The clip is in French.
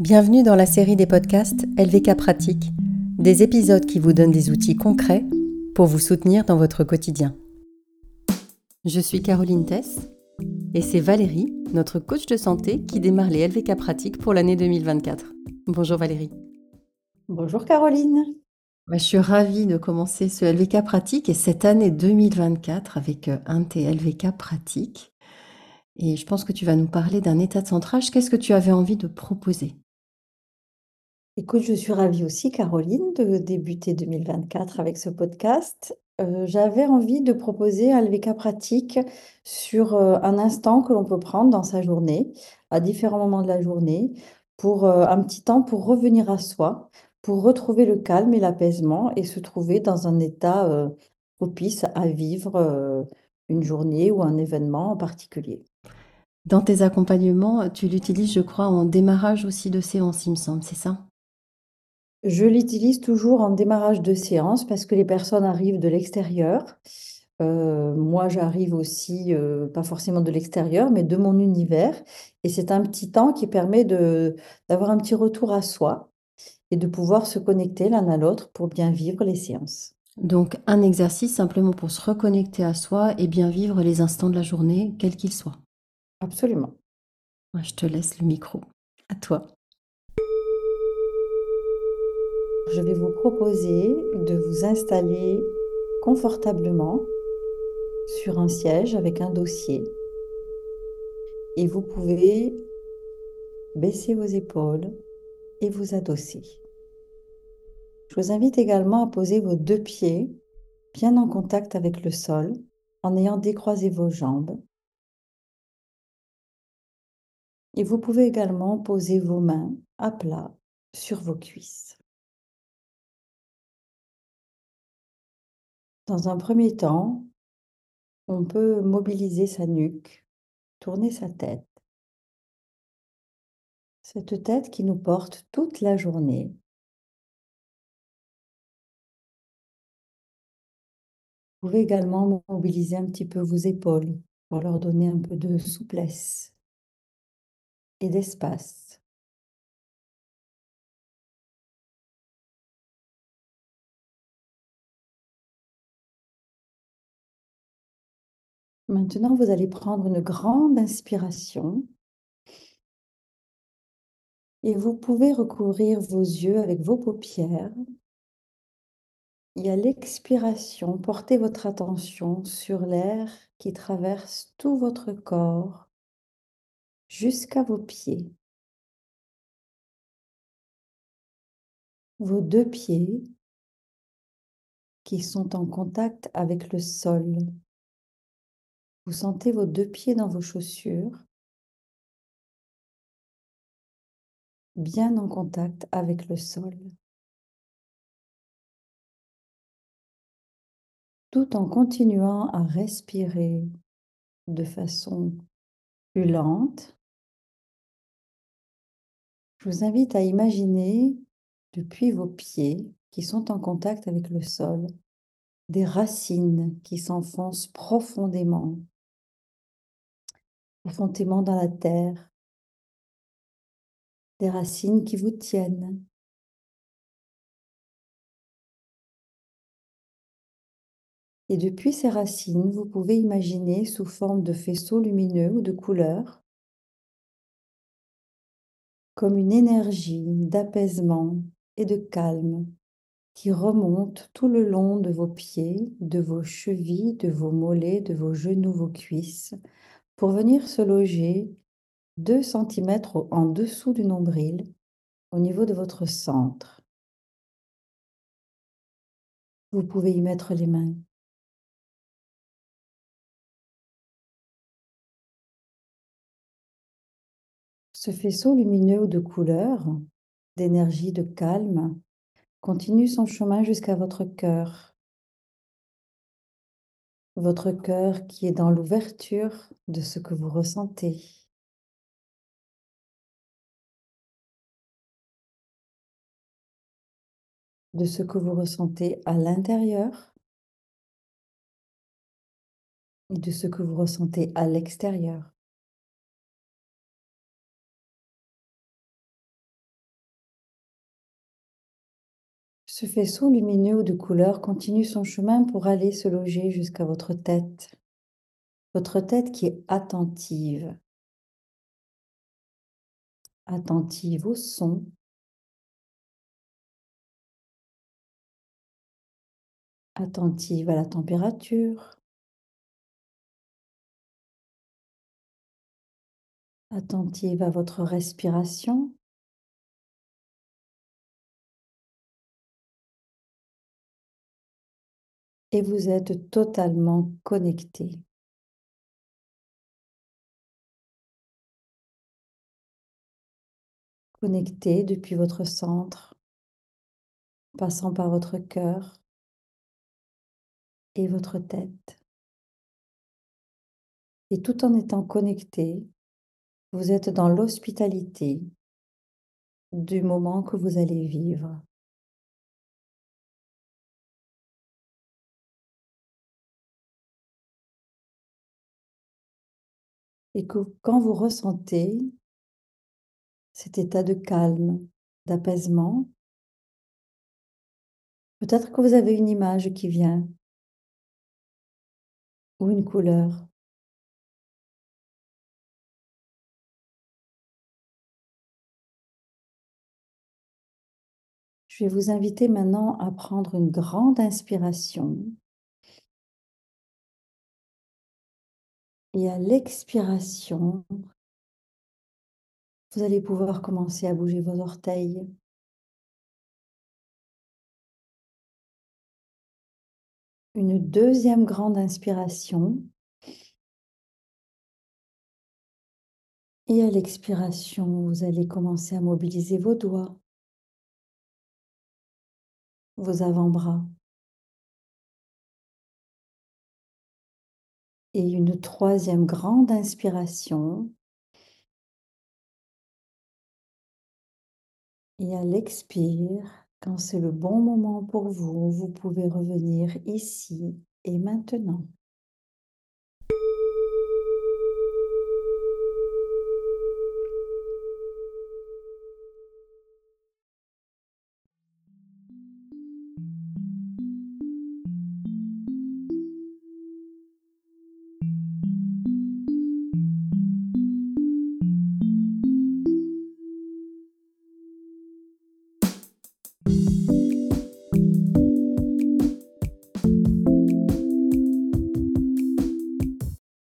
Bienvenue dans la série des podcasts LVK Pratique, des épisodes qui vous donnent des outils concrets pour vous soutenir dans votre quotidien. Je suis Caroline Tess et c'est Valérie, notre coach de santé, qui démarre les LVK Pratiques pour l'année 2024. Bonjour Valérie. Bonjour Caroline. Bah, je suis ravie de commencer ce LVK Pratique et cette année 2024 avec euh, un de tes LVK Pratiques. Et je pense que tu vas nous parler d'un état de centrage. Qu'est-ce que tu avais envie de proposer? Écoute, je suis ravie aussi, Caroline, de débuter 2024 avec ce podcast. Euh, j'avais envie de proposer un LVK pratique sur euh, un instant que l'on peut prendre dans sa journée, à différents moments de la journée, pour euh, un petit temps pour revenir à soi, pour retrouver le calme et l'apaisement et se trouver dans un état propice à vivre une journée ou un événement en particulier. Dans tes accompagnements, tu l'utilises, je crois, en démarrage aussi de séance, il me semble, c'est ça? Je l'utilise toujours en démarrage de séance parce que les personnes arrivent de l'extérieur. moi, j'arrive aussi, pas forcément de l'extérieur, mais de mon univers. Et c'est un petit temps qui permet d'avoir un petit retour à soi et de pouvoir se connecter l'un à l'autre pour bien vivre les séances. Donc un exercice simplement pour se reconnecter à soi et bien vivre les instants de la journée, quels qu'ils soient. Absolument. je te laisse le micro. À toi. Je vais vous proposer de vous installer confortablement sur un siège avec un dossier. Et vous pouvez baisser vos épaules et vous adosser. Je vous invite également à poser vos deux pieds bien en contact avec le sol en ayant décroisé vos jambes. Et vous pouvez également poser vos mains à plat sur vos cuisses. Dans un premier temps, on peut mobiliser sa nuque, tourner sa tête cette tête qui nous porte toute la journée. Vous pouvez également mobiliser un petit peu vos épaules pour leur donner un peu de souplesse et d'espace. Maintenant, vous allez prendre une grande inspiration et vous pouvez recouvrir vos yeux avec vos paupières. Et à l'expiration, portez votre attention sur l'air qui traverse tout votre corps jusqu'à vos pieds. Vos deux pieds qui sont en contact avec le sol. Vous sentez vos deux pieds dans vos chaussures. Bien en contact avec le sol. Tout en continuant à respirer de façon plus lente, je vous invite à imaginer depuis vos pieds qui sont en contact avec le sol des racines qui s'enfoncent profondément, profondément dans la terre, des racines qui vous tiennent. Et depuis ces racines, vous pouvez imaginer sous forme de faisceaux lumineux ou de couleurs comme une énergie d'apaisement et de calme qui remonte tout le long de vos pieds, de vos chevilles, de vos mollets, de vos genoux, vos cuisses, pour venir se loger 2 cm en dessous du nombril, au niveau de votre centre. Vous pouvez y mettre les mains. Ce faisceau lumineux de couleur, d'énergie, de calme, continue son chemin jusqu'à votre cœur. Votre cœur qui est dans l'ouverture de ce que vous ressentez. de ce que vous ressentez à l'intérieur et de ce que vous ressentez à l'extérieur. Ce faisceau lumineux ou de couleur continue son chemin pour aller se loger jusqu'à votre tête. Votre tête qui est attentive. Attentive au son. Attentive à la température. Attentive à votre respiration. Et vous êtes totalement connecté. Connecté depuis votre centre, passant par votre cœur et votre tête. Et tout en étant connecté, vous êtes dans l'hospitalité du moment que vous allez vivre. Et que quand vous ressentez cet état de calme, d'apaisement, peut-être que vous avez une image qui vient ou une couleur. Je vais vous inviter maintenant à prendre une grande inspiration. Et à l'expiration, vous allez pouvoir commencer à bouger vos orteils. Une deuxième grande inspiration. Et à l'expiration, vous allez commencer à mobiliser vos doigts, vos avant-bras. Et une troisième grande inspiration. Et à l'expire, quand c'est le bon moment pour vous, vous pouvez revenir ici et maintenant.